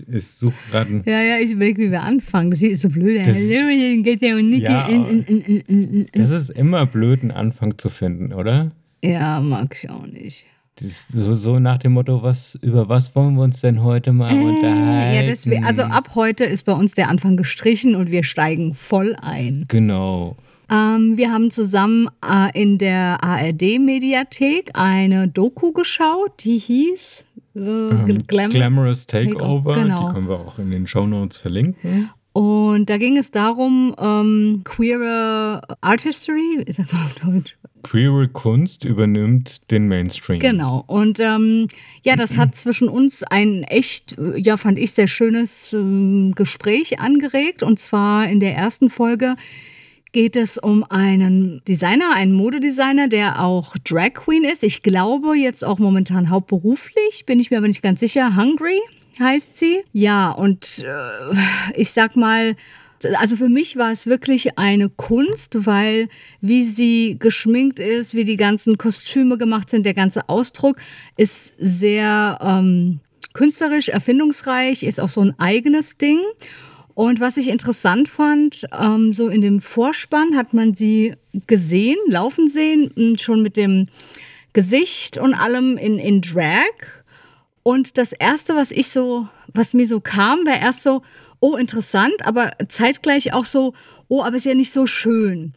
ich, ich suche gerade. Ja, ja, ich überlege, wie wir anfangen. Das ist so blöd. Das, Hallo, geht der und Niki. Ja, das ist immer blöd, einen Anfang zu finden, oder? Ja, mag ich auch nicht. So, so, nach dem Motto, was, über was wollen wir uns denn heute mal äh, unterhalten? Ja, deswegen, also ab heute ist bei uns der Anfang gestrichen und wir steigen voll ein. Genau. Ähm, wir haben zusammen äh, in der ARD-Mediathek eine Doku geschaut, die hieß ähm, Glam Glamorous Takeover. Take genau. Die können wir auch in den Show Notes verlinken. Und da ging es darum, ähm, queere Art History, ich sag mal auf Deutsch, Queere Kunst übernimmt den Mainstream. Genau. Und ähm, ja, das hat zwischen uns ein echt, ja, fand ich sehr schönes ähm, Gespräch angeregt. Und zwar in der ersten Folge geht es um einen Designer, einen Modedesigner, der auch Drag Queen ist. Ich glaube jetzt auch momentan hauptberuflich, bin ich mir aber nicht ganz sicher. Hungry heißt sie. Ja, und äh, ich sag mal, also für mich war es wirklich eine Kunst, weil wie sie geschminkt ist, wie die ganzen Kostüme gemacht sind, der ganze Ausdruck ist sehr ähm, künstlerisch, erfindungsreich, ist auch so ein eigenes Ding. Und was ich interessant fand, ähm, so in dem Vorspann hat man sie gesehen, laufen sehen, schon mit dem Gesicht und allem in, in Drag. Und das erste, was ich so, was mir so kam, war erst so, oh, interessant, aber zeitgleich auch so, oh, aber ist ja nicht so schön.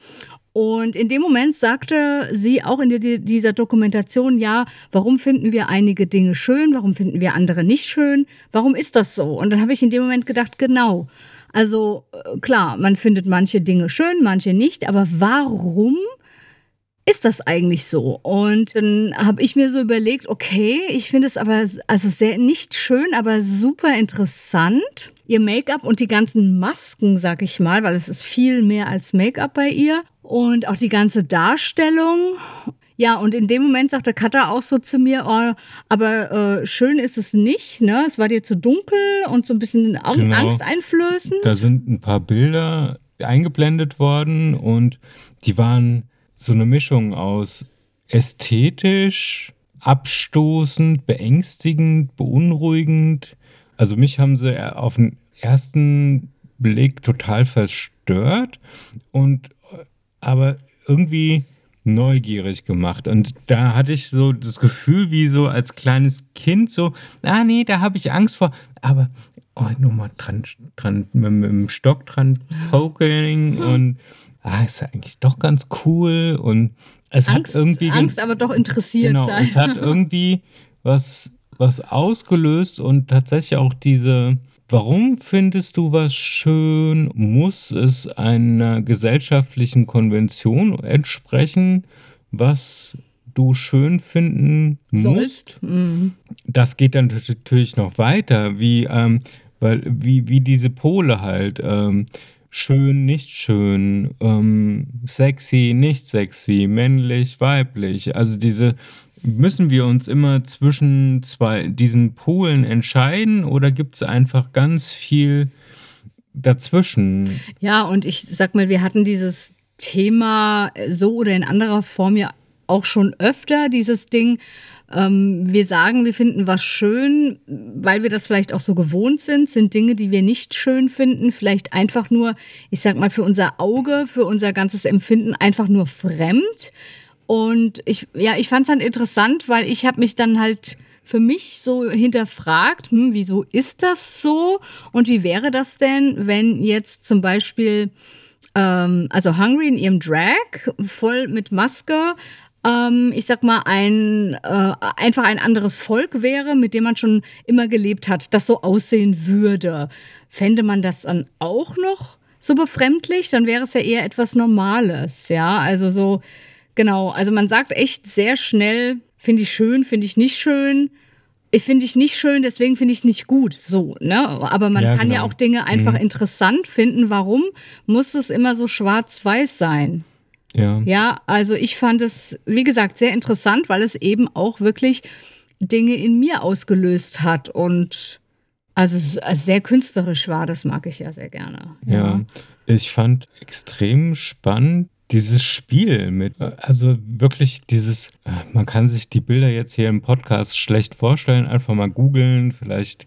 Und in dem Moment sagte sie auch in dieser Dokumentation, ja, warum finden wir einige Dinge schön, warum finden wir andere nicht schön, warum ist das so? Und dann habe ich in dem Moment gedacht, genau. Also äh, klar, man findet manche Dinge schön, manche nicht, aber warum ist das eigentlich so? Und dann habe ich mir so überlegt, okay, ich finde es aber also sehr nicht schön, aber super interessant. Ihr Make-up und die ganzen Masken, sag ich mal, weil es ist viel mehr als Make-up bei ihr und auch die ganze Darstellung. Ja, und in dem Moment sagte Katha auch so zu mir, oh, aber äh, schön ist es nicht, ne? Es war dir zu dunkel und so ein bisschen genau. Angst einflößend. Da sind ein paar Bilder eingeblendet worden und die waren so eine Mischung aus ästhetisch, abstoßend, beängstigend, beunruhigend. Also mich haben sie auf den ersten Blick total verstört und aber irgendwie neugierig gemacht. Und da hatte ich so das Gefühl, wie so als kleines Kind, so, ah nee, da habe ich Angst vor. Aber oh, nochmal dran, dran, mit, mit dem Stock dran poking und ah, ist ja eigentlich doch ganz cool und es Angst, hat irgendwie. Angst, aber doch interessiert genau, sein. Es hat irgendwie was, was ausgelöst und tatsächlich auch diese. Warum findest du was schön? Muss es einer gesellschaftlichen Konvention entsprechen, was du schön finden musst? Mhm. Das geht dann natürlich noch weiter, wie, ähm, weil, wie, wie diese Pole halt. Ähm, schön, nicht schön, ähm, sexy, nicht sexy, männlich, weiblich. Also diese müssen wir uns immer zwischen zwei diesen Polen entscheiden oder gibt es einfach ganz viel dazwischen? Ja, und ich sag mal, wir hatten dieses Thema so oder in anderer Form ja auch schon öfter, dieses Ding, ähm, wir sagen, wir finden was schön, weil wir das vielleicht auch so gewohnt sind, sind Dinge, die wir nicht schön finden, vielleicht einfach nur, ich sag mal, für unser Auge, für unser ganzes Empfinden einfach nur fremd. Und ich, ja, ich fand es dann interessant, weil ich habe mich dann halt für mich so hinterfragt, hm, wieso ist das so? Und wie wäre das denn, wenn jetzt zum Beispiel ähm, also Hungry in ihrem Drag voll mit Maske ähm, ich sag mal, ein, äh, einfach ein anderes Volk wäre, mit dem man schon immer gelebt hat, das so aussehen würde. Fände man das dann auch noch so befremdlich? Dann wäre es ja eher etwas Normales, ja. Also so, genau. Also man sagt echt sehr schnell, finde ich schön, finde ich nicht schön. Ich finde ich nicht schön, deswegen finde ich es nicht gut. So, ne? Aber man ja, kann genau. ja auch Dinge einfach mhm. interessant finden. Warum muss es immer so schwarz-weiß sein? Ja. Ja, also ich fand es, wie gesagt, sehr interessant, weil es eben auch wirklich Dinge in mir ausgelöst hat und also sehr künstlerisch war, das mag ich ja sehr gerne. Ja, ja ich fand extrem spannend dieses Spiel mit, also wirklich dieses, man kann sich die Bilder jetzt hier im Podcast schlecht vorstellen, einfach mal googeln, vielleicht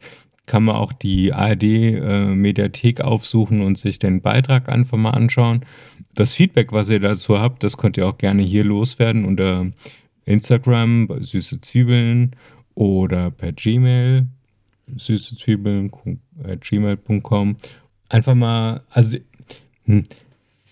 kann man auch die ARD-Mediathek äh, aufsuchen und sich den Beitrag einfach mal anschauen. Das Feedback, was ihr dazu habt, das könnt ihr auch gerne hier loswerden unter Instagram bei Süße Zwiebeln oder per Gmail süße Zwiebeln gmail.com. Einfach mal, also hm,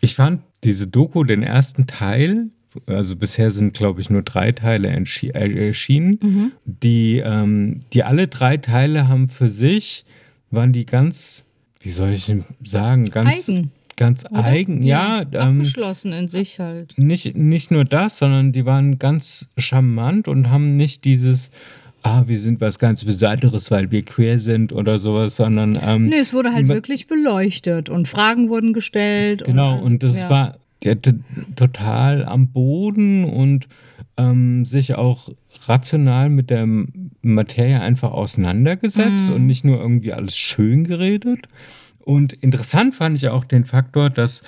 ich fand diese Doku, den ersten Teil, also bisher sind, glaube ich, nur drei Teile äh, erschienen. Mhm. Die, ähm, die alle drei Teile haben für sich, waren die ganz, wie soll ich sagen, ganz eigen. Ganz Oder? eigen, ja. ja ähm, abgeschlossen in sich halt. Nicht, nicht nur das, sondern die waren ganz charmant und haben nicht dieses, ah, wir sind was ganz Besonderes, weil wir queer sind oder sowas, sondern. Ähm, nee, es wurde halt wirklich beleuchtet und Fragen wurden gestellt. Genau, und, und das ja. war ja, total am Boden und ähm, sich auch rational mit der Materie einfach auseinandergesetzt mhm. und nicht nur irgendwie alles schön geredet. Und interessant fand ich auch den Faktor, dass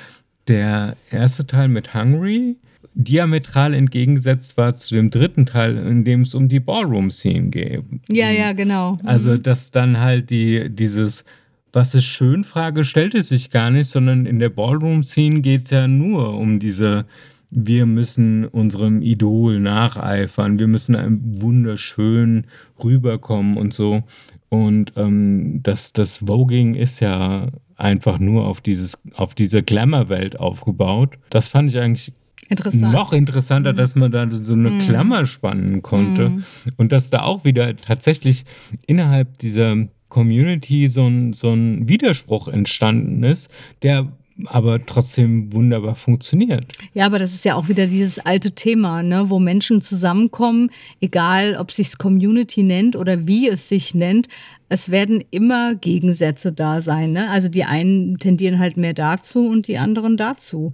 der erste Teil mit Hungry diametral entgegengesetzt war zu dem dritten Teil, in dem es um die Ballroom-Scene geht. Ja, ja, genau. Also, mhm. dass dann halt die, dieses was ist schön, Frage stellte sich gar nicht, sondern in der Ballroom-Scene geht es ja nur um diese, wir müssen unserem Idol nacheifern, wir müssen einem wunderschön rüberkommen und so. Und ähm, das, das Voging ist ja einfach nur auf, dieses, auf diese Glamour-Welt aufgebaut. Das fand ich eigentlich Interessant. Noch interessanter, mhm. dass man da so eine mhm. Klammer spannen konnte mhm. und dass da auch wieder tatsächlich innerhalb dieser Community so ein, so ein Widerspruch entstanden ist, der aber trotzdem wunderbar funktioniert. Ja, aber das ist ja auch wieder dieses alte Thema, ne, wo Menschen zusammenkommen, egal ob sich Community nennt oder wie es sich nennt, es werden immer Gegensätze da sein. Ne? Also die einen tendieren halt mehr dazu und die anderen dazu.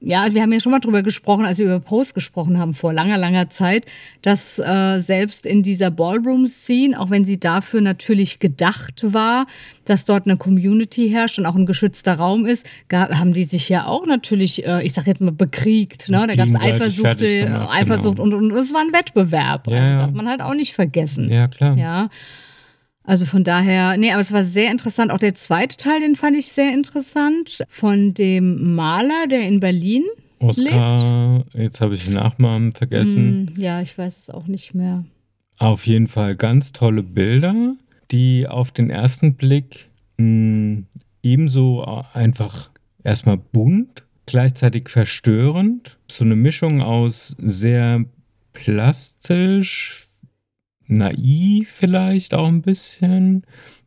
Ja, wir haben ja schon mal drüber gesprochen, als wir über Post gesprochen haben vor langer, langer Zeit, dass äh, selbst in dieser Ballroom-Scene, auch wenn sie dafür natürlich gedacht war, dass dort eine Community herrscht und auch ein geschützter Raum ist, gab, haben die sich ja auch natürlich, äh, ich sag jetzt mal, bekriegt. Ne? Da gab es Eifersucht, Eifersucht genau. und, und, es war ein Wettbewerb. Ja, also darf man halt auch nicht vergessen. Ja, klar. Ja. Also von daher, nee, aber es war sehr interessant. Auch der zweite Teil, den fand ich sehr interessant. Von dem Maler, der in Berlin Oskar, lebt. jetzt habe ich den Nachnamen vergessen. Mm, ja, ich weiß es auch nicht mehr. Auf jeden Fall ganz tolle Bilder, die auf den ersten Blick mh, hm, ebenso einfach erstmal bunt, gleichzeitig verstörend. So eine Mischung aus sehr plastisch, naiv vielleicht auch ein bisschen,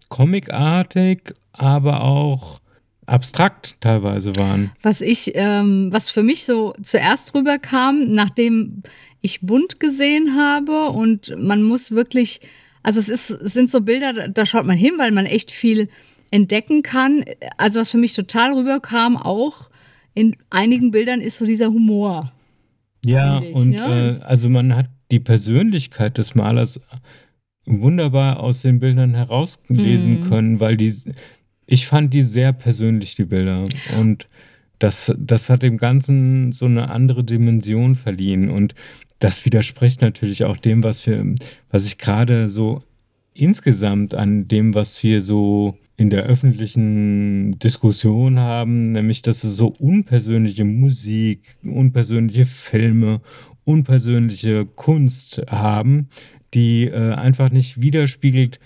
comicartig, aber auch abstrakt teilweise waren. Was ich, ähm, was für mich so zuerst rüberkam, nachdem ich bunt gesehen habe und man muss wirklich, also es ist, es sind so Bilder, da schaut man hin, weil man echt viel entdecken kann. Also was für mich total rüberkam, auch in einigen Bildern ist so dieser Humor. Ja, und ja? Äh, also man hat die Persönlichkeit des Malers wunderbar aus den Bildern herauslesen mhm. können, weil die, ich fand die sehr persönlich, die Bilder. Und das, das hat dem Ganzen so eine andere Dimension verliehen. Und das widerspricht natürlich auch dem, was wir, was ich gerade so insgesamt an dem, was wir so in der öffentlichen Diskussion haben, nämlich dass es so unpersönliche Musik, unpersönliche Filme, unpersönliche Kunst haben, die äh, einfach nicht widerspiegelt,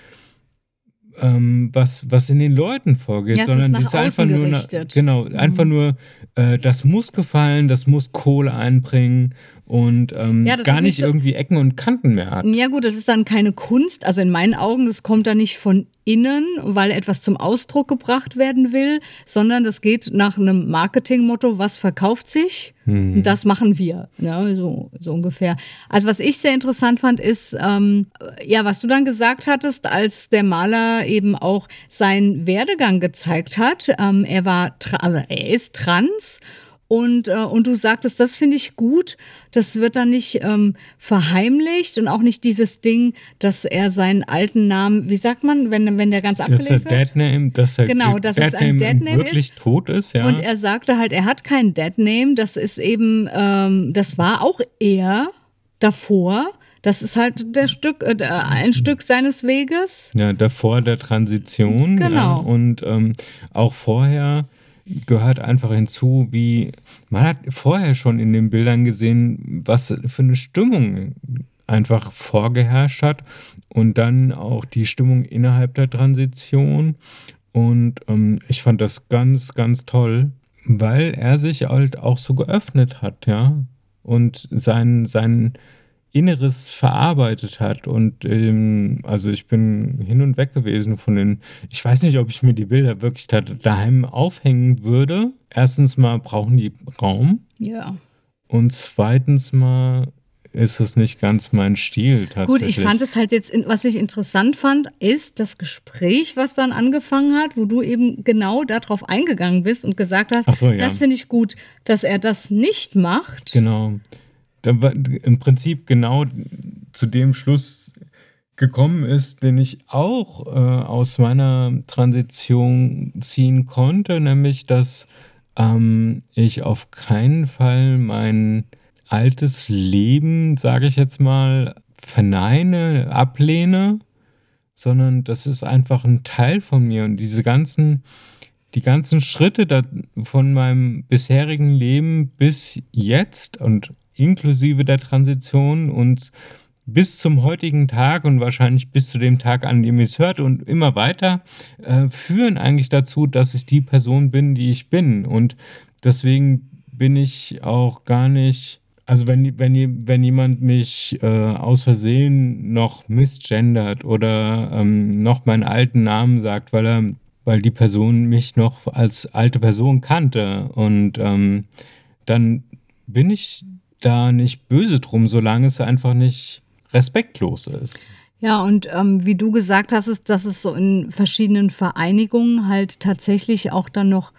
ähm, was, was in den Leuten vorgeht, ja, sondern die ist einfach nur, genau, mhm. einfach nur, äh, das muss gefallen, das muss Kohle einbringen und ähm, ja, gar nicht, so irgendwie Ecken und Kanten mehr hat. Ja gut, das ist dann keine Kunst, also in meinen Augen, das kommt da nicht von innen, weil etwas zum Ausdruck gebracht werden will, sondern das geht nach einem Marketingmotto, was verkauft sich? Hm. Und das machen wir, ne? so, so ungefähr. Also was ich sehr interessant fand, ist, ähm, ja, was du dann gesagt hattest, als der Maler eben auch seinen Werdegang gezeigt hat. Ähm, er war, also er ist trans und, äh, und du sagtest, das finde ich gut. Das wird dann nicht ähm, verheimlicht und auch nicht dieses Ding, dass er seinen alten Namen, wie sagt man, wenn, wenn der ganz abgelehnt dass er wird? Name, dass er genau, dass Dead es ein Deadname wirklich ist. tot ist, ja. Und er sagte halt, er hat keinen Deadname. Das ist eben, ähm, das war auch er davor Das ist halt der Stück, äh, ein Stück seines Weges. Ja, davor der Transition. Genau. Ja, und ähm, auch vorher gehört einfach hinzu, wie man hat vorher schon in den Bildern gesehen, was für eine Stimmung einfach vorgeherrscht hat und dann auch die Stimmung innerhalb der Transition. Und ähm, ich fand das ganz, ganz toll, weil er sich halt auch so geöffnet hat, ja, und sein, sein Inneres verarbeitet hat. Und ähm, also ich bin hin und weg gewesen von den, ich weiß nicht, ob ich mir die Bilder wirklich da, daheim aufhängen würde. Erstens mal brauchen die Raum. Ja. Und zweitens mal ist es nicht ganz mein Stil tatsächlich. Gut, ich fand es halt jetzt, was ich interessant fand, ist das Gespräch, was dann angefangen hat, wo du eben genau darauf eingegangen bist und gesagt hast, so, ja. das finde ich gut, dass er das nicht macht. Genau. Da im Prinzip genau zu dem Schluss gekommen ist, den ich auch äh, aus meiner Transition ziehen konnte, nämlich dass ähm, ich auf keinen Fall mein altes Leben, sage ich jetzt mal, verneine, ablehne, sondern das ist einfach ein Teil von mir. Und diese ganzen, die ganzen Schritte von meinem bisherigen Leben bis jetzt und inklusive der Transition und bis zum heutigen Tag und wahrscheinlich bis zu dem Tag, an dem ihr es hört und immer weiter, äh, führen eigentlich dazu, dass ich die Person bin, die ich bin. Und deswegen bin ich auch gar nicht also wenn, wenn, wenn jemand mich äh, aus Versehen noch misgendert oder ähm, noch meinen alten Namen sagt, weil er, weil die Person mich noch als alte Person kannte und ähm, dann bin ich da nicht böse drum, solange es einfach nicht respektlos ist. Ja, und ähm, wie du gesagt hast, ist, dass es so in verschiedenen Vereinigungen halt tatsächlich auch dann noch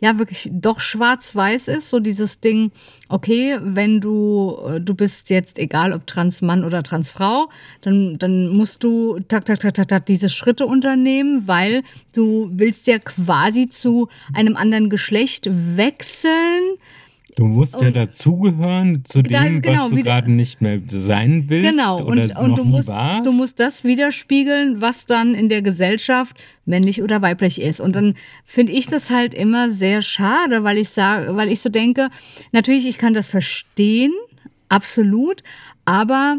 ja wirklich doch schwarz-weiß ist, so dieses Ding, okay, wenn du, äh, du bist jetzt egal ob Transmann oder Transfrau, dann, dann musst du tak, tak, tak, tak, tak, diese Schritte unternehmen, weil du willst ja quasi zu einem anderen Geschlecht wechseln. Du musst ja dazugehören zu dem, da, genau, was du gerade nicht mehr sein willst. Genau, und, und du, musst, du musst das widerspiegeln, was dann in der Gesellschaft männlich oder weiblich ist. Und dann finde ich das halt immer sehr schade, weil ich sage, weil ich so denke, natürlich, ich kann das verstehen, absolut, aber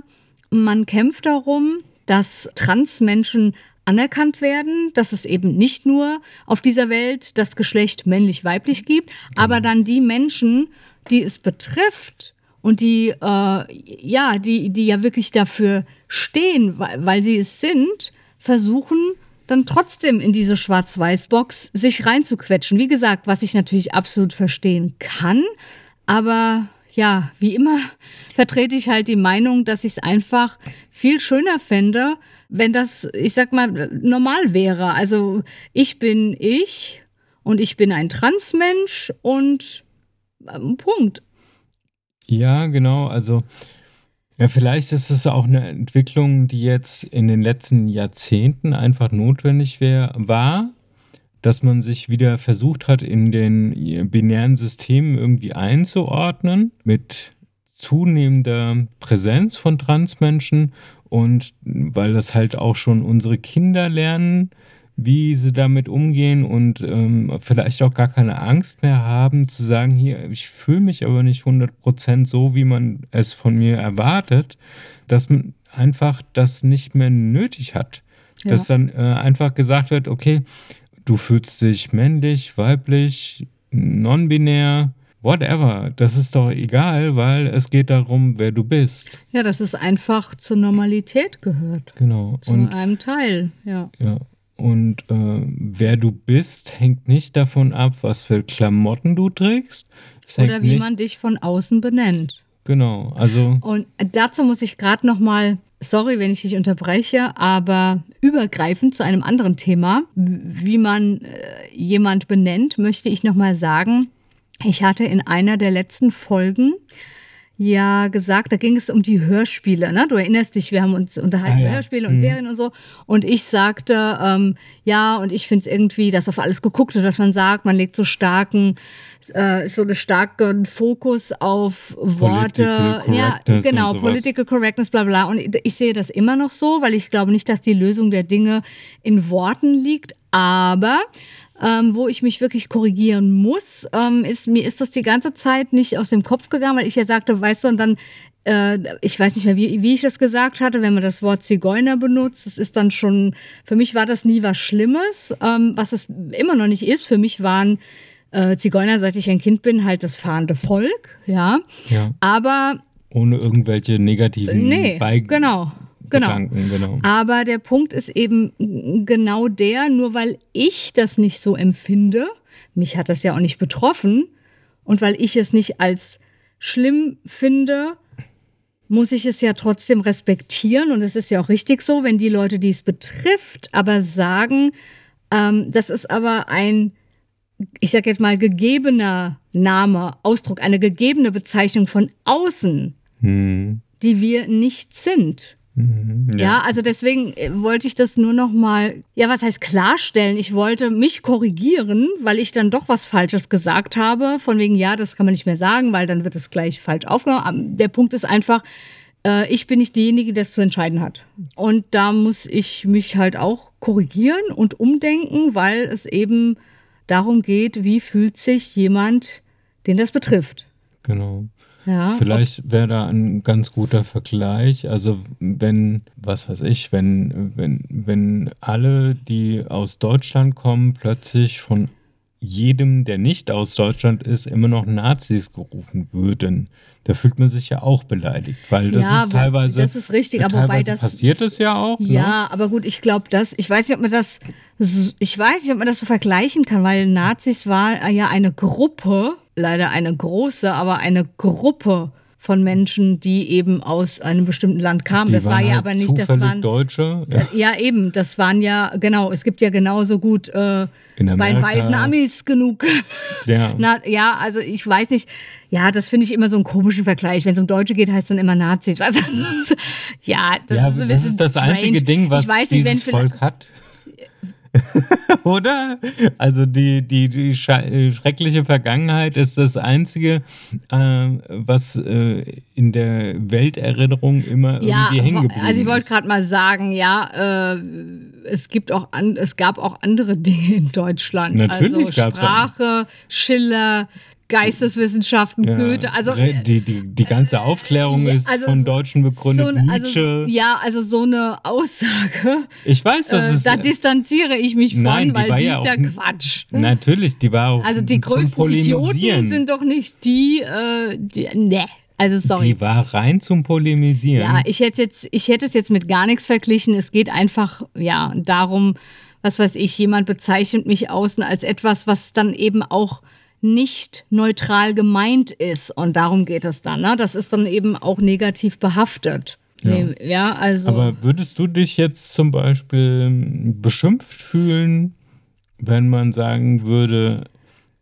man kämpft darum, dass Transmenschen anerkannt werden, dass es eben nicht nur auf dieser Welt das Geschlecht männlich-weiblich gibt, aber genau. dann die Menschen, die es betrifft und die, äh, ja, die, die ja wirklich dafür stehen, weil, weil sie es sind, versuchen dann trotzdem in diese Schwarz-Weiß-Box sich reinzuquetschen. Wie gesagt, was ich natürlich absolut verstehen kann, aber ja, wie immer vertrete ich halt die Meinung, dass ich es einfach viel schöner fände, wenn das, ich sag mal, normal wäre. Also ich bin ich und ich bin ein Transmensch und ähm, Punkt. Ja, genau. Also ja, vielleicht ist es auch eine Entwicklung, die jetzt in den letzten Jahrzehnten einfach notwendig wär, war, dass man sich wieder versucht hat, in den binären Systemen irgendwie einzuordnen, mit zunehmender Präsenz von Transmenschen und weil das halt auch schon unsere Kinder lernen, wie sie damit umgehen und ähm, vielleicht auch gar keine Angst mehr haben zu sagen, hier, ich fühle mich aber nicht 100% so, wie man es von mir erwartet, dass man einfach das nicht mehr nötig hat. Ja. Dass dann äh, einfach gesagt wird, okay, du fühlst dich männlich, weiblich, non-binär, whatever. Das ist doch egal, weil es geht darum, wer du bist. Ja, dass es einfach zur Normalität gehört. Genau. Zu und, einem Teil, ja. Ja. Und äh, wer du bist, hängt nicht davon ab, was für Klamotten du trägst. Es Oder wie man dich von außen benennt. Genau, also. Und dazu muss ich gerade noch mal, sorry, wenn ich dich unterbreche, aber übergreifend zu einem anderen Thema, wie man äh, jemand benennt, möchte ich noch mal sagen, ich hatte in einer der letzten Folgen ja gesagt, da ging es um die Hörspiele. Ne? Du erinnerst dich, wir haben uns unterhalten Ah, über ja. Hörspiele und Mhm. Serien und so. Und ich sagte, ähm, ja, und ich finde es irgendwie, dass auf alles geguckt wird, was man sagt. Man legt so starken, äh, so einen starken Fokus auf Worte. Ja, genau. Political Correctness, bla bla. Und ich sehe das immer noch so, weil ich glaube nicht, dass die Lösung der Dinge in Worten liegt. Aber ähm, wo ich mich wirklich korrigieren muss, ähm, ist, mir ist das die ganze Zeit nicht aus dem Kopf gegangen, weil ich ja sagte, weißt du, und dann, äh, ich weiß nicht mehr, wie, wie ich das gesagt hatte, wenn man das Wort Zigeuner benutzt, das ist dann schon, für mich war das nie was Schlimmes, ähm, was es immer noch nicht ist. Für mich waren äh, Zigeuner, seit ich ein Kind bin, halt das fahrende Volk, ja. Ja. Aber Ohne irgendwelche negativen Nee, Bei- genau, genau. Gedanken, genau. Aber der Punkt ist eben genau der, nur weil ich das nicht so empfinde, mich hat das ja auch nicht betroffen, und weil ich es nicht als schlimm finde, muss ich es ja trotzdem respektieren. Und es ist ja auch richtig so, wenn die Leute, die es betrifft, aber sagen, ähm, das ist aber ein, ich sag jetzt mal, gegebener Name, Ausdruck, eine gegebene Bezeichnung von außen, Hm. die wir nicht sind. Mhm. Ja, also deswegen äh, wollte ich das nur noch mal, ja, was heißt klarstellen? Ich wollte mich korrigieren, weil ich dann doch was Falsches gesagt habe. Von wegen, ja, das kann man nicht mehr sagen, weil dann wird es gleich falsch aufgenommen. Der Punkt ist einfach, äh, ich bin nicht diejenige, die das zu entscheiden hat. Und da muss ich mich halt auch korrigieren und umdenken, weil es eben darum geht, wie fühlt sich jemand, den das betrifft. Genau. Ja, Vielleicht wäre da ein ganz guter Vergleich. Also wenn, was weiß ich, wenn, wenn, wenn alle, die aus Deutschland kommen, plötzlich von jedem, der nicht aus Deutschland ist, immer noch Nazis gerufen würden, da fühlt man sich ja auch beleidigt, weil das Ja, ist teilweise. das ist richtig, aber wobei das- passiert es ja auch. Ne? Ja, aber gut, ich glaube, das, ich weiß nicht, ob man das, ich weiß nicht, ob man das so vergleichen kann, weil Nazis war ja eine Gruppe, leider eine große, aber eine Gruppe von Menschen, die eben aus einem bestimmten Land kamen. Die das war ja halt aber nicht, das waren, Deutsche. Ja, ja eben, das waren ja, genau, es gibt ja genauso gut äh, bei weißen Amis genug. Ja. Na, ja, also ich weiß nicht. Ja, das finde ich immer so einen komischen Vergleich. Wenn es um Deutsche geht, heißt es dann immer Nazis. Du? ja, das ja, ist ein das ist das strange. einzige Ding, was ich weiß nicht, dieses Volk hat. Oder? Also die, die, die schreckliche Vergangenheit ist das Einzige, äh, was äh, in der Welterinnerung immer Ja, irgendwie hängen geblieben also ich wollte ist. gerade mal sagen, ja, äh, es gibt auch an, es gab auch andere Dinge in Deutschland. Natürlich also. Sprache, Schiller, Geisteswissenschaften, Ja, Goethe, also die, die, die ganze Aufklärung Ja, ist also von Deutschen begründet, so, also, Nietzsche. ja, also so eine Aussage, ich weiß, das äh, ist... da distanziere ich mich von, Nein, die weil die ja ist ja Quatsch. Natürlich, die war auch Also die größten Idioten sind doch nicht die, äh, die ne. Also sorry. Die war rein zum Polemisieren. Ja, ich hätte jetzt, ich hätte es jetzt mit gar nichts verglichen. Es geht einfach, ja, darum, was weiß ich, jemand bezeichnet mich außen als etwas, was dann eben auch nicht neutral gemeint ist. Und darum geht es dann. Ne? Das ist dann eben auch negativ behaftet. Ja. Nee, ja also. Aber würdest du dich jetzt zum Beispiel beschimpft fühlen, wenn man sagen würde,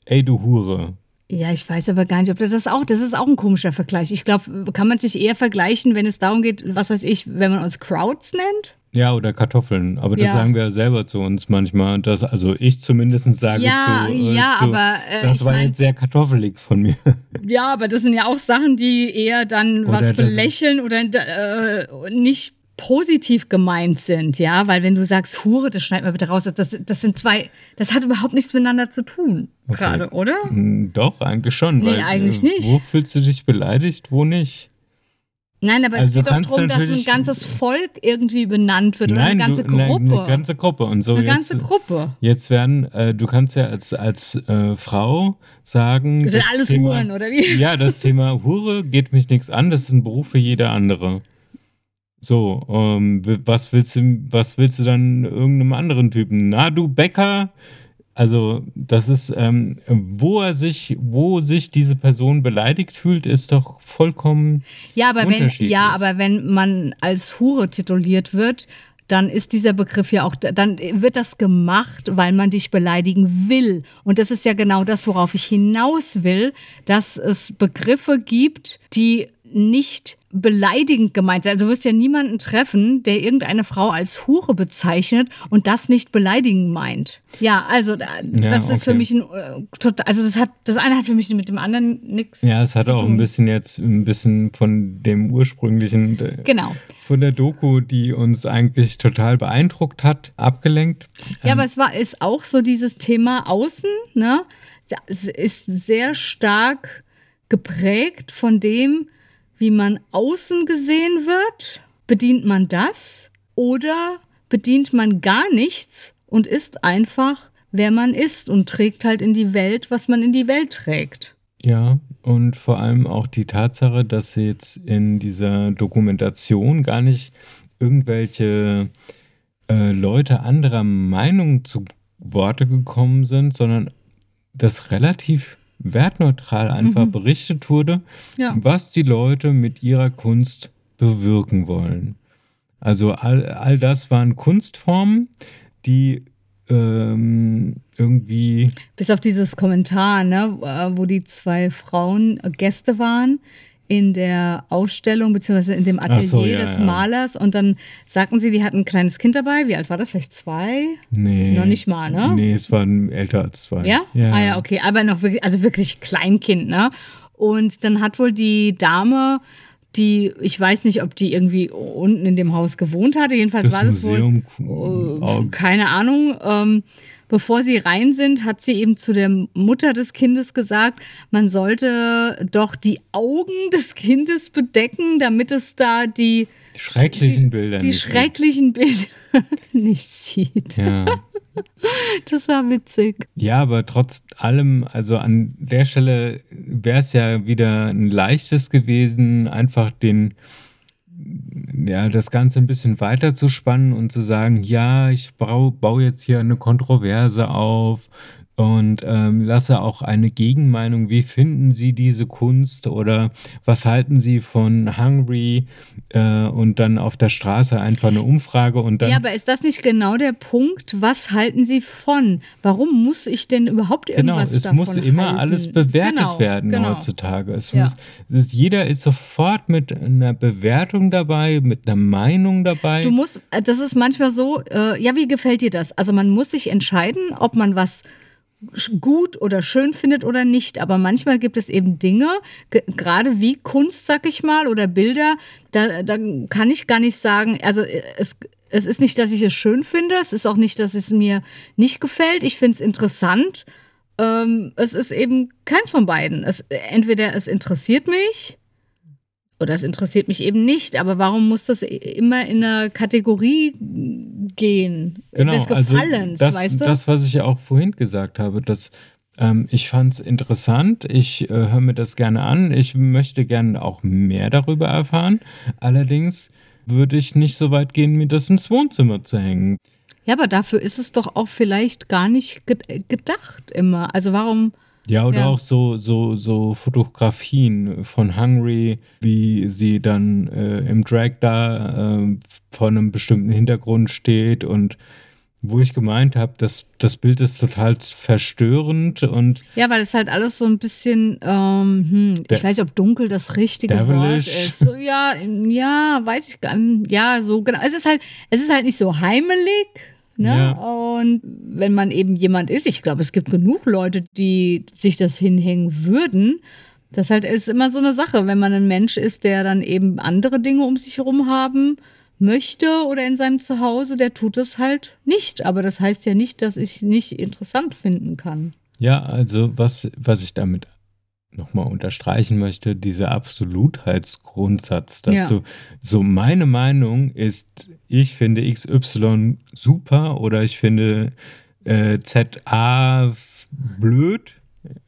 ey du Hure? Ja, ich weiß aber gar nicht, ob das das auch, das ist auch ein komischer Vergleich. Ich glaube, kann man sich eher vergleichen, wenn es darum geht, was weiß ich, wenn man uns Crowds nennt? Ja, oder Kartoffeln. Aber das Ja. sagen wir ja selber zu uns manchmal. Das, also ich zumindest sage Ja, zu. äh, ja, zu, aber, äh, das war mein- jetzt sehr kartoffelig von mir. Ja, aber das sind ja auch Sachen, die eher dann Oder was belächeln oder äh, nicht positiv gemeint sind, ja, weil wenn du sagst Hure, das schneid mal bitte raus, das, das sind zwei, das hat überhaupt nichts miteinander zu tun, Okay. gerade, oder? Hm, Doch, eigentlich schon. Nee, weil, eigentlich äh, nicht. Wo fühlst du dich beleidigt, wo nicht? Nein, aber Also es geht doch darum, dass ein ganzes Volk irgendwie benannt wird oder eine ganze du, nein, Gruppe. eine ganze Gruppe. Und so eine jetzt, ganze Gruppe. Jetzt werden, äh, du kannst ja als, als äh, Frau sagen. Das sind das alles Thema, Huren, oder wie? Ja, das Thema Hure geht mich nichts an, das ist ein Beruf für jeder andere. So, ähm, was willst du, was willst du dann irgendeinem anderen Typen? Na, du Bäcker? Also, das ist, ähm, wo er sich, wo sich diese Person beleidigt fühlt, ist doch vollkommen. Ja, aber wenn, ja, aber wenn man als Hure tituliert wird, dann ist dieser Begriff ja auch, dann wird das gemacht, weil man dich beleidigen will. Und das ist ja genau das, worauf ich hinaus will, dass es Begriffe gibt, die nicht beleidigend gemeint sein. Also du wirst ja niemanden treffen, der irgendeine Frau als Hure bezeichnet und das nicht beleidigend meint. Ja, also das ja, ist okay. für mich ein äh, total, also das hat, das eine hat für mich mit dem anderen nichts. Ja, es hat auch tun. ein bisschen jetzt ein bisschen von dem ursprünglichen, äh, genau. von der Doku, die uns eigentlich total beeindruckt hat, abgelenkt. Ja, ähm. aber es war ist auch so dieses Thema Außen, ne? Es ist sehr stark geprägt von dem, wie man außen gesehen wird? Bedient man das? Oder bedient man gar nichts und ist einfach, wer man ist und trägt halt in die Welt, was man in die Welt trägt? Ja, und vor allem auch die Tatsache, dass jetzt in dieser Dokumentation gar nicht irgendwelche äh, Leute anderer Meinung zu Worte gekommen sind, sondern das relativ wertneutral einfach mhm. berichtet wurde, ja. was die Leute mit ihrer Kunst bewirken wollen. Also all, all das waren Kunstformen, die ähm, irgendwie. Bis auf dieses Kommentar, ne, wo die zwei Frauen Gäste waren, in der Ausstellung beziehungsweise in dem Atelier so, ja, des Malers und dann sagten sie, die hatten ein kleines Kind dabei. Wie alt war das? Vielleicht zwei? Nee. Noch nicht mal, ne? Nee, es war älter als zwei. Ja? ja? Ah ja, okay. Aber noch wirklich, also wirklich Kleinkind, ne? Und dann hat wohl die Dame die, ich weiß nicht, ob die irgendwie unten in dem Haus gewohnt hatte. Jedenfalls das war das Museum wohl. Äh, keine Ahnung. Ähm, bevor sie rein sind, hat sie eben zu der Mutter des Kindes gesagt, man sollte doch die Augen des Kindes bedecken, damit es da die schrecklichen die, Bilder die schrecklichen sieht. Bilder nicht sieht. Ja. Das war witzig. Ja, aber trotz allem, also an der Stelle wäre es ja wieder ein leichtes gewesen, einfach den ja, das Ganze ein bisschen weiter zu spannen und zu sagen, ja, ich baue, baue jetzt hier eine Kontroverse auf und ähm, lasse auch eine Gegenmeinung. Wie finden Sie diese Kunst oder was halten Sie von Hungry? Äh, und dann auf der Straße einfach eine Umfrage und dann. Ja, aber ist das nicht genau der Punkt? Was halten Sie von? Warum muss ich denn überhaupt genau, irgendwas genau, es davon muss immer halten? alles bewertet genau, werden genau. heutzutage. Es ja. muss, es, jeder ist sofort mit einer Bewertung dabei, mit einer Meinung dabei. Du musst, äh, das ist manchmal so, äh, ja, wie gefällt dir das? Also man muss sich entscheiden, ob man was gut oder schön findet oder nicht. Aber manchmal gibt es eben Dinge, gerade wie Kunst, sag ich mal, oder Bilder, da, da kann ich gar nicht sagen, also äh, es, es ist nicht, dass ich es schön finde, es ist auch nicht, dass es mir nicht gefällt. Ich finde es interessant. Ähm, es ist eben keins von beiden. Es, entweder es interessiert mich oder es interessiert mich eben nicht, aber warum muss das immer in einer Kategorie gehen genau, des also Gefallens, also das, weißt du? Das, was ich ja auch vorhin gesagt habe, dass ähm, ich fand es interessant, ich äh, höre mir das gerne an, ich möchte gerne auch mehr darüber erfahren. Allerdings würde ich nicht so weit gehen, mir das ins Wohnzimmer zu hängen. Ja, aber dafür ist es doch auch vielleicht gar nicht gedacht immer. Also warum ja, oder Ja. auch so, so, so Fotografien von Hungry, wie sie dann äh, im Drag da äh, vor einem bestimmten Hintergrund steht und wo ich gemeint habe, das, das Bild ist total verstörend und Ja, weil es halt alles so ein bisschen, ähm, hm, ich weiß nicht, ob dunkel das richtige Wort Devilish. ist. So, ja, ja, weiß ich gar nicht. Ja, so genau. Es ist halt, es ist halt nicht so heimelig. Ne? Ja. Und wenn man eben jemand ist, ich glaube, es gibt genug Leute, die sich das hinhängen würden. Das halt ist immer so eine Sache, wenn man ein Mensch ist, der dann eben andere Dinge um sich herum haben möchte oder in seinem Zuhause, der tut es halt nicht. Aber das heißt ja nicht, dass ich es nicht interessant finden kann. ja, also was, was ich damit nochmal unterstreichen möchte, dieser Absolutheitsgrundsatz, dass Ja. du so meine Meinung ist, ich finde XY super oder ich finde äh, ZA blöd,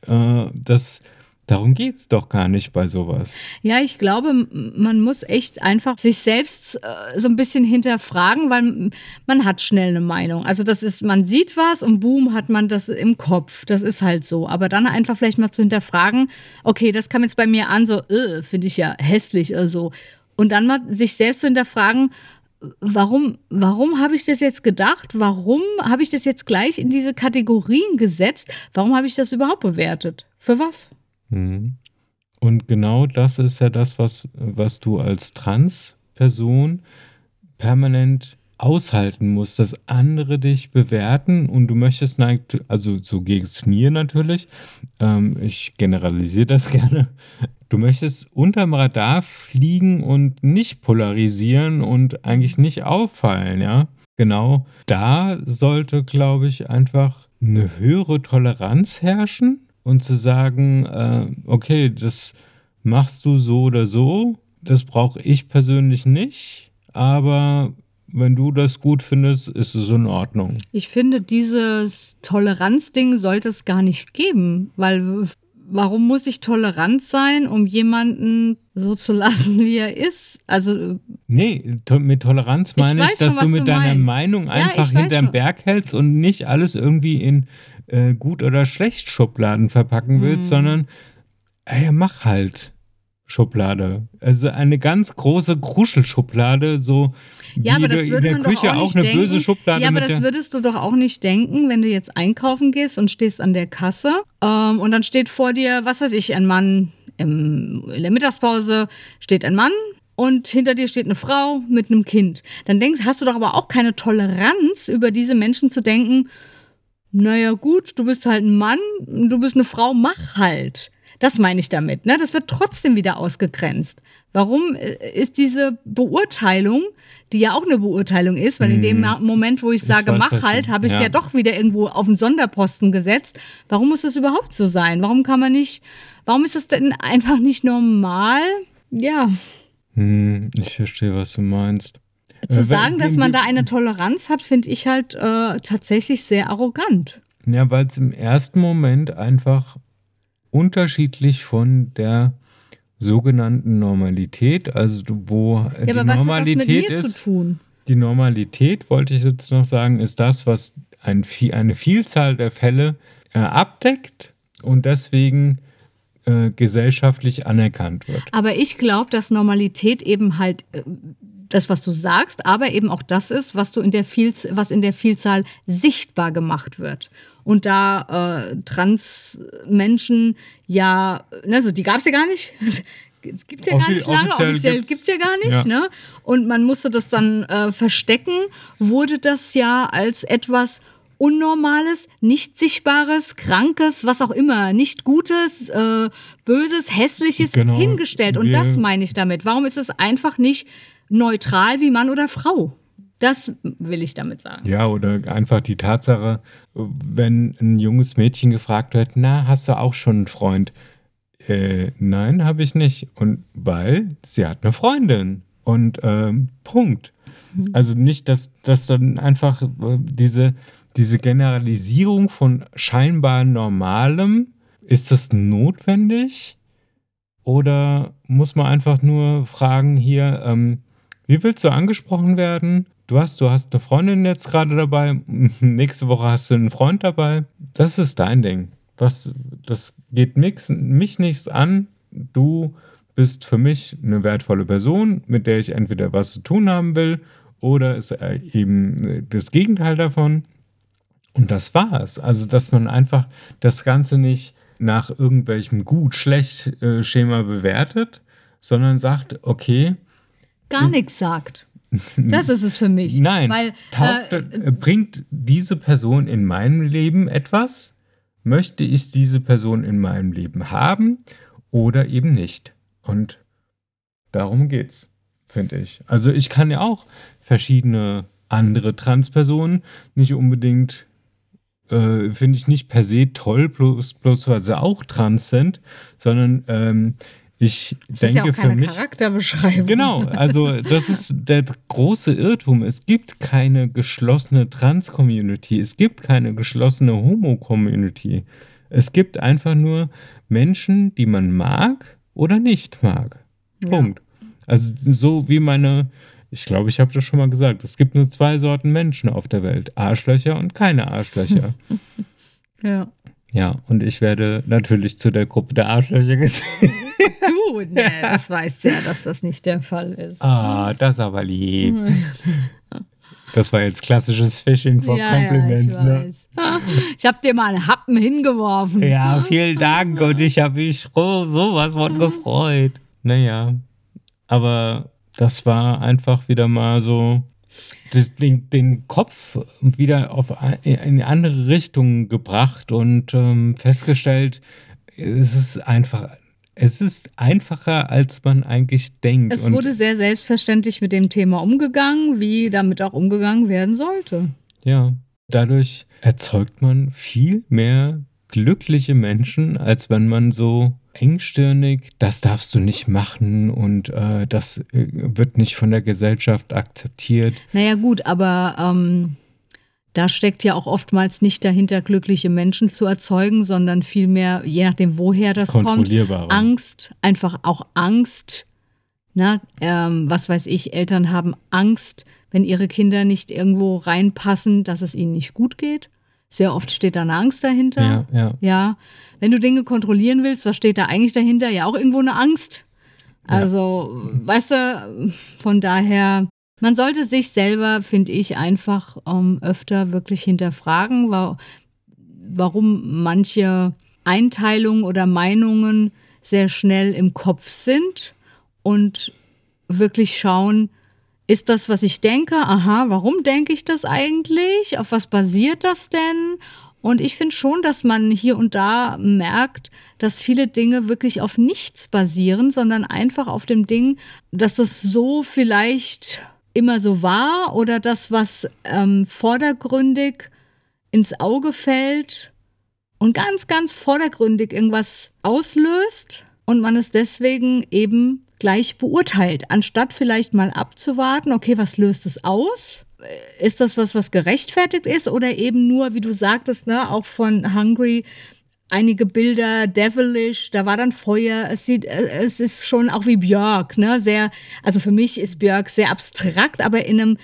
äh, das darum geht es doch gar nicht bei sowas. Ja, ich glaube, man muss echt einfach sich selbst äh, so ein bisschen hinterfragen, weil man hat schnell eine Meinung. Also das ist, man sieht was und boom, hat man das im Kopf. Das ist halt so. Aber dann einfach vielleicht mal zu hinterfragen, okay, das kam jetzt bei mir an, so, äh, finde ich ja hässlich oder so. Und dann mal sich selbst zu hinterfragen, warum, warum habe ich das jetzt gedacht? Warum habe ich das jetzt gleich in diese Kategorien gesetzt? Warum habe ich das überhaupt bewertet? Für was? Mhm. Und genau das ist ja das, was, was du als Transperson permanent aushalten musst, dass andere dich bewerten und du möchtest, also so geht es mir natürlich, ähm, ich generalisiere das gerne, du möchtest unterm Radar fliegen und nicht polarisieren und eigentlich nicht auffallen, ja. Genau da sollte, glaube ich, einfach eine höhere Toleranz herrschen und zu sagen, äh, okay, das machst du so oder so, das brauche ich persönlich nicht, aber wenn du das gut findest, ist es in Ordnung. Ich finde, dieses Toleranzding sollte es gar nicht geben, weil warum muss ich tolerant sein, um jemanden so zu lassen, wie er ist? Also nee, to mit Toleranz meine ich, ich dass schon, du mit du deiner Meinung einfach ja, hinterm Berg hältst und nicht alles irgendwie in äh, gut oder schlecht Schubladen verpacken willst, hm. sondern ey, mach halt. Schublade. Also eine ganz große Kruschelschublade, so ja, aber das würde in der Küche auch, auch eine denken. böse Schublade. Ja, aber das würdest du doch auch nicht denken, wenn du jetzt einkaufen gehst und stehst an der Kasse ähm, und dann steht vor dir, was weiß ich, ein Mann im, in der Mittagspause steht ein Mann und hinter dir steht eine Frau mit einem Kind. Dann denkst, hast du doch aber auch keine Toleranz über diese Menschen zu denken. Naja, gut, du bist halt ein Mann, du bist eine Frau, mach halt. Das meine ich damit. Ne? Das wird trotzdem wieder ausgegrenzt. Warum äh, ist diese Beurteilung, die ja auch eine Beurteilung ist, weil in dem hm. Moment, wo ich sage, ich weiß, mach halt, habe ich es ja. ja doch wieder irgendwo auf den Sonderposten gesetzt. Warum muss das überhaupt so sein? Warum kann man nicht, warum ist das denn einfach nicht normal? Ja. Hm, ich verstehe, was du meinst. Zu äh, sagen, dass man da eine Toleranz hat, finde ich halt äh, tatsächlich sehr arrogant. Ja, weil es im ersten Moment einfach unterschiedlich von der sogenannten Normalität, also wo ja, die Normalität ist. Die Normalität, wollte ich jetzt noch sagen, ist das, was ein, eine Vielzahl der Fälle äh, abdeckt und deswegen äh, gesellschaftlich anerkannt wird. Aber ich glaube, dass Normalität eben halt äh, das, was du sagst, aber eben auch das ist, was du in der Vielzahl, was in der Vielzahl sichtbar gemacht wird. Und da äh, Transmenschen ja, also die gab es ja gar nicht. Es gibt ja gar nicht lange, offiziell gibt es ja gar nicht. Ja. Ne? Und man musste das dann äh, verstecken, wurde das ja als etwas Unnormales, nicht Sichtbares, Krankes, was auch immer, nicht Gutes, äh, Böses, Hässliches genau. hingestellt. Und das meine ich damit. Warum ist es einfach nicht neutral wie Mann oder Frau. Das will ich damit sagen. Ja, oder einfach die Tatsache, wenn ein junges Mädchen gefragt wird, na, hast du auch schon einen Freund? Äh, nein, habe ich nicht. Und weil sie hat eine Freundin. Und ähm, Punkt. Mhm. Also nicht, dass, dass dann einfach äh, diese, diese Generalisierung von scheinbar Normalem, ist das notwendig? Oder muss man einfach nur fragen hier, ähm, wie willst du angesprochen werden? Du hast, du hast eine Freundin jetzt gerade dabei, nächste Woche hast du einen Freund dabei. Das ist dein Ding. Was, das geht nix, mich nichts an. Du bist für mich eine wertvolle Person, mit der ich entweder was zu tun haben will oder ist eben das Gegenteil davon. Und das war's. Also, dass man einfach das Ganze nicht nach irgendwelchem gut-schlecht-Schema äh, bewertet, sondern sagt, okay, gar nichts sagt. Das ist es für mich. Nein. Weil, taugt, äh, bringt diese Person in meinem Leben etwas? Möchte ich diese Person in meinem Leben haben oder eben nicht? Und darum geht's, finde ich. Also ich kann ja auch verschiedene andere Transpersonen nicht unbedingt äh, finde ich nicht per se toll, bloß, bloß weil sie auch trans sind, sondern ähm, ich das denke ist ja auch keine für mich, Charakterbeschreibung. Genau, also das ist der große Irrtum. Es gibt keine geschlossene Trans-Community, es gibt keine geschlossene Homo-Community. Es gibt einfach nur Menschen, die man mag oder nicht mag. Ja. Punkt. Also so wie meine, ich glaube, ich habe das schon mal gesagt, es gibt nur zwei Sorten Menschen auf der Welt, Arschlöcher und keine Arschlöcher. ja. Ja, und ich werde natürlich zu der Gruppe der Arschlöcher gezählt. Du, ne, das weißt ja, dass das nicht der Fall ist. Ah, das aber lieb. Das war jetzt klassisches Fishing for Ja, Compliments, ja, ich ne? weiß. Ich habe dir mal einen Happen hingeworfen. Ja, vielen Dank und ich habe mich so, sowas von gefreut. Naja, aber das war einfach wieder mal so den, den Kopf wieder auf in andere Richtung gebracht und ähm, festgestellt, es ist einfach, es ist einfacher, als man eigentlich denkt. Es wurde sehr selbstverständlich mit dem Thema umgegangen, wie damit auch umgegangen werden sollte. Ja, dadurch erzeugt man viel mehr glückliche Menschen, als wenn man so engstirnig, das darfst du nicht machen und äh, das äh, wird nicht von der Gesellschaft akzeptiert. Naja, gut, aber ähm, da steckt ja auch oftmals nicht dahinter, glückliche Menschen zu erzeugen, sondern vielmehr, je nachdem, woher das kommt. Angst, einfach auch Angst. Na, ähm, was weiß ich, Eltern haben Angst, wenn ihre Kinder nicht irgendwo reinpassen, dass es ihnen nicht gut geht. Sehr oft steht da eine Angst dahinter. Ja, ja. Ja, wenn du Dinge kontrollieren willst, was steht da eigentlich dahinter? Ja, auch irgendwo eine Angst. Also, weißt du, von daher, man sollte sich selber, finde ich, einfach ähm, öfter wirklich hinterfragen, wa warum manche Einteilungen oder Meinungen sehr schnell im Kopf sind und wirklich schauen, ist das, was ich denke? Aha, warum denke ich das eigentlich? Auf was basiert das denn? Und ich finde schon, dass man hier und da merkt, dass viele Dinge wirklich auf nichts basieren, sondern einfach auf dem Ding, dass das so vielleicht immer so war oder das, was ähm, vordergründig ins Auge fällt und ganz, ganz vordergründig irgendwas auslöst und man es deswegen eben gleich beurteilt, anstatt vielleicht mal abzuwarten, okay, was löst es aus? Ist das was, was gerechtfertigt ist oder eben nur, wie du sagtest, ne, auch von Hungry, einige Bilder devilish, da war dann Feuer, es sieht, äh, es ist schon auch wie Björk, ne, sehr, also für mich ist Björk sehr abstrakt, aber in einem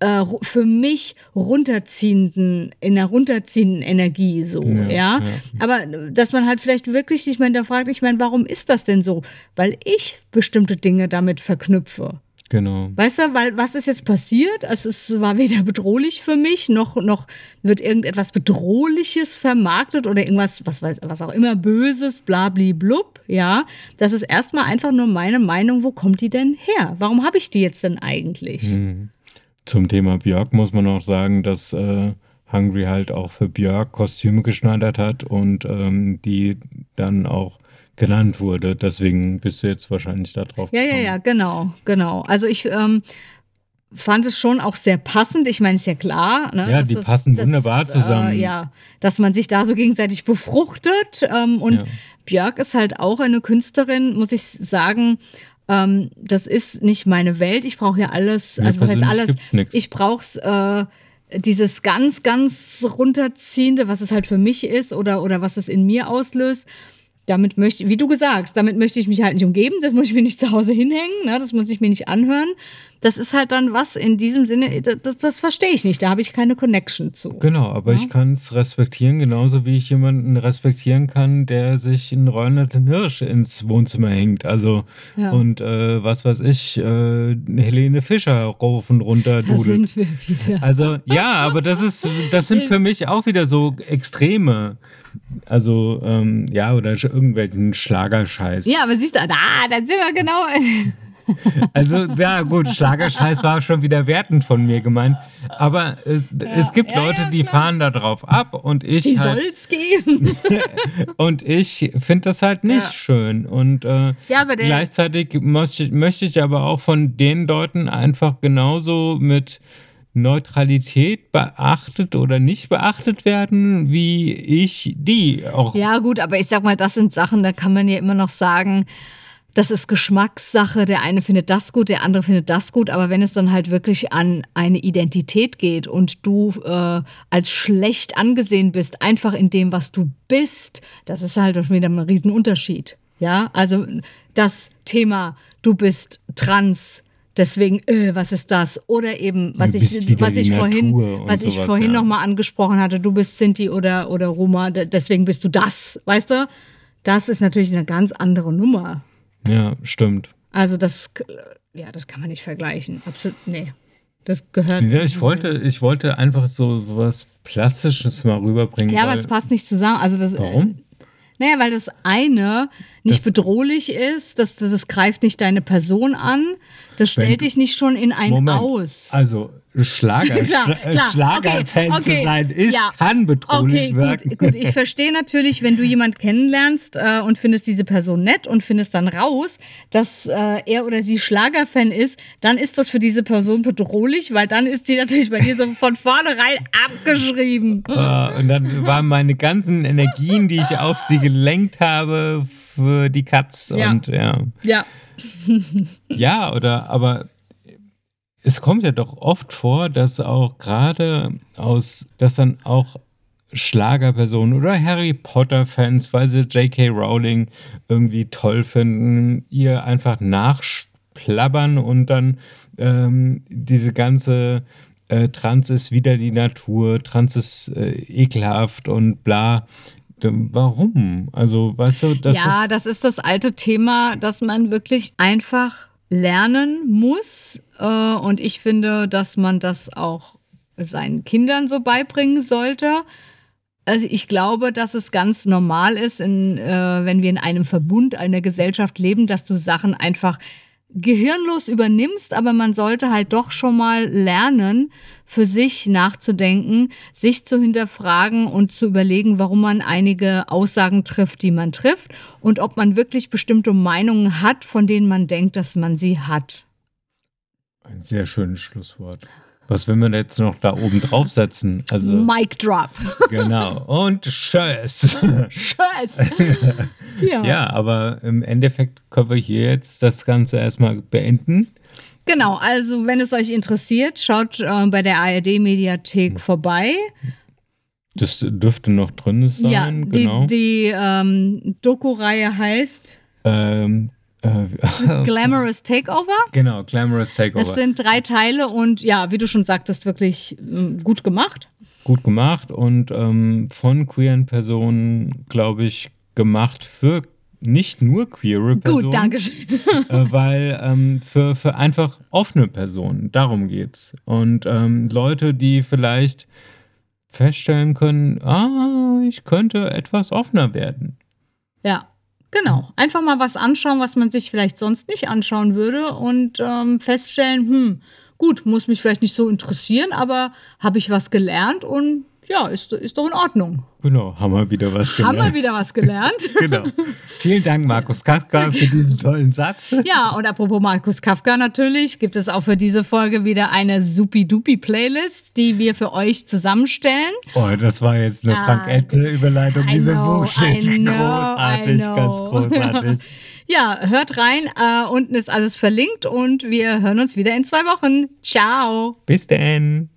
äh, für mich runterziehenden, in einer runterziehenden Energie so, Ja, ja, ja. Aber äh, dass man halt vielleicht wirklich sich mal hinterfragt, ich meine, warum ist das denn so? Weil ich bestimmte Dinge damit verknüpfe. Genau. Weißt du, weil was ist jetzt passiert? Es ist, war weder bedrohlich für mich, noch, noch wird irgendetwas Bedrohliches vermarktet oder irgendwas, was, weiß, was auch immer, Böses, blabli-blub, ja. Das ist erstmal einfach nur meine Meinung, wo kommt die denn her? Warum habe ich die jetzt denn eigentlich? Mhm. Zum Thema Björk muss man auch sagen, dass äh, Hungry halt auch für Björk Kostüme geschneidert hat und ähm, die dann auch genannt wurde. Deswegen bist du jetzt wahrscheinlich da drauf Ja, ja, gekommen. ja, genau, genau. Also ich ähm, fand es schon auch sehr passend. Ich meine, ist ja klar. Ne, Ja, die das- passen das, wunderbar zusammen. Äh, ja, dass man sich da so gegenseitig befruchtet. Ähm, und Ja. Björk ist halt auch eine Künstlerin, muss ich sagen. Ähm, das ist nicht meine Welt. Ich brauche ja alles. Also was heißt alles? Ich brauch's. Äh, dieses ganz, ganz runterziehende, was es halt für mich ist oder, oder was es in mir auslöst, damit möchte, wie du gesagt, damit möchte ich mich halt nicht umgeben, das muss ich mir nicht zu Hause hinhängen, ne, das muss ich mir nicht anhören. Das ist halt dann was in diesem Sinne, das, das verstehe ich nicht, da habe ich keine Connection zu. Genau, aber Ja. ich kann es respektieren, genauso wie ich jemanden respektieren kann, der sich einen rollenden Hirsch ins Wohnzimmer hängt. Also, Ja. und äh, was weiß ich, äh, Helene Fischer rauf und runter Da dudelt. sind wir wieder. Also, ja, aber das ist, das sind für mich auch wieder so Extreme. Also, ähm, ja, oder irgendwelchen Schlagerscheiß. Ja, aber siehst du, da, da sind wir genau. Also, ja, gut, Schlagerscheiß war schon wieder wertend von mir gemeint. Aber äh, es gibt ja, Leute, ja, die fahren da drauf ab und ich Die halt, soll's geben. und ich finde das halt nicht Ja. schön. Und äh, Ja, gleichzeitig möchte ich, möchte ich aber auch von den Leuten einfach genauso mit Neutralität beachtet oder nicht beachtet werden, wie ich die auch. Ja, gut, aber ich sag mal, das sind Sachen, da kann man ja immer noch sagen, das ist Geschmackssache. Der eine findet das gut, der andere findet das gut. Aber wenn es dann halt wirklich an eine Identität geht und du äh, als schlecht angesehen bist, einfach in dem, was du bist, das ist halt auch wieder ein Riesenunterschied. Ja, also das Thema, du bist trans, deswegen, äh, was ist das? Oder eben, was Du ich, was ich vorhin, was ich sowas, vorhin ja. noch mal angesprochen hatte, du bist Sinti oder, oder Roma, de- deswegen bist du das, weißt du? Das ist natürlich eine ganz andere Nummer. Ja, stimmt. Also das, ja, das kann man nicht vergleichen. Absolut, nee. Das gehört. Ja, ich wollte, ich wollte einfach so was Plastisches mal rüberbringen. Ja, aber es passt nicht zusammen. Also das, Warum? Naja, weil das eine nicht bedrohlich ist, das, das greift nicht deine Person an, das stellt dich nicht schon in ein Moment. aus. Also Schlager, Klar, klar. Schlagerfan Okay, zu okay. sein, ist, Ja. kann bedrohlich Okay, wirken. gut, gut. Ich verstehe natürlich, wenn du jemand kennenlernst äh, und findest diese Person nett und findest dann raus, dass äh, er oder sie Schlagerfan ist, dann ist das für diese Person bedrohlich, weil dann ist sie natürlich bei dir so von vornherein abgeschrieben. Äh, und dann waren meine ganzen Energien, die ich auf sie gelenkt habe, für die Katz. Ja. Und ja. Ja. Ja, oder aber es kommt ja doch oft vor, dass auch gerade aus, dass dann auch Schlagerpersonen oder Harry Potter-Fans, weil sie J.K. Rowling irgendwie toll finden, ihr einfach nachplappern und dann ähm, diese ganze äh, Trans ist wieder die Natur, Trans ist äh, ekelhaft und bla. Warum? Also, weißt du, das ja, ist. das ist das alte Thema, dass man wirklich einfach lernen muss. Äh, und ich finde, dass man das auch seinen Kindern so beibringen sollte. Also ich glaube, dass es ganz normal ist, in, äh, wenn wir in einem Verbund, einer Gesellschaft leben, dass du Sachen einfach gehirnlos übernimmst, aber man sollte halt doch schon mal lernen, für sich nachzudenken, sich zu hinterfragen und zu überlegen, warum man einige Aussagen trifft, die man trifft und ob man wirklich bestimmte Meinungen hat, von denen man denkt, dass man sie hat. Ein sehr schönes Schlusswort. Was will man jetzt noch da oben draufsetzen? Also, Mic drop. genau. Und Tschüss. Scheiß. ja. ja, aber im Endeffekt können wir hier jetzt das Ganze erstmal beenden. Genau, also wenn es euch interessiert, schaut äh, bei der Hm. ARD-Mediathek vorbei. Das dürfte noch drin sein, ja, die, genau. die ähm, Doku-Reihe heißt ähm, äh, Glamorous Takeover. genau, Glamorous Es Takeover. sind drei Teile und ja, wie du schon sagtest, wirklich ähm, gut gemacht. Gut gemacht und ähm, von queeren Personen, glaube ich, gemacht für nicht nur queere Personen. Gut, danke schön. äh, weil ähm, für, für einfach offene Personen, darum geht's. Und ähm, Leute, die vielleicht feststellen können, ah, ich könnte etwas offener werden. Ja, genau. Einfach mal was anschauen, was man sich vielleicht sonst nicht anschauen würde und ähm, feststellen, hm, gut, muss mich vielleicht nicht so interessieren, aber habe ich was gelernt und ja, ist, ist doch in Ordnung. Genau, haben wir wieder was Haben wir gelernt. wieder was gelernt? Genau. Vielen Dank, Markus Kafka, für diesen tollen Satz. Ja, und apropos Markus Kafka natürlich, gibt es auch für diese Folge wieder eine Supi-Dupi-Playlist, die wir für euch zusammenstellen. Oh, das war jetzt eine Ah, Frank-Eltner-Überleitung. I Diese know, Buch steht I know, großartig, ganz großartig. Ja, hört rein, äh, unten ist alles verlinkt und wir hören uns wieder in zwei Wochen. Ciao! Bis denn.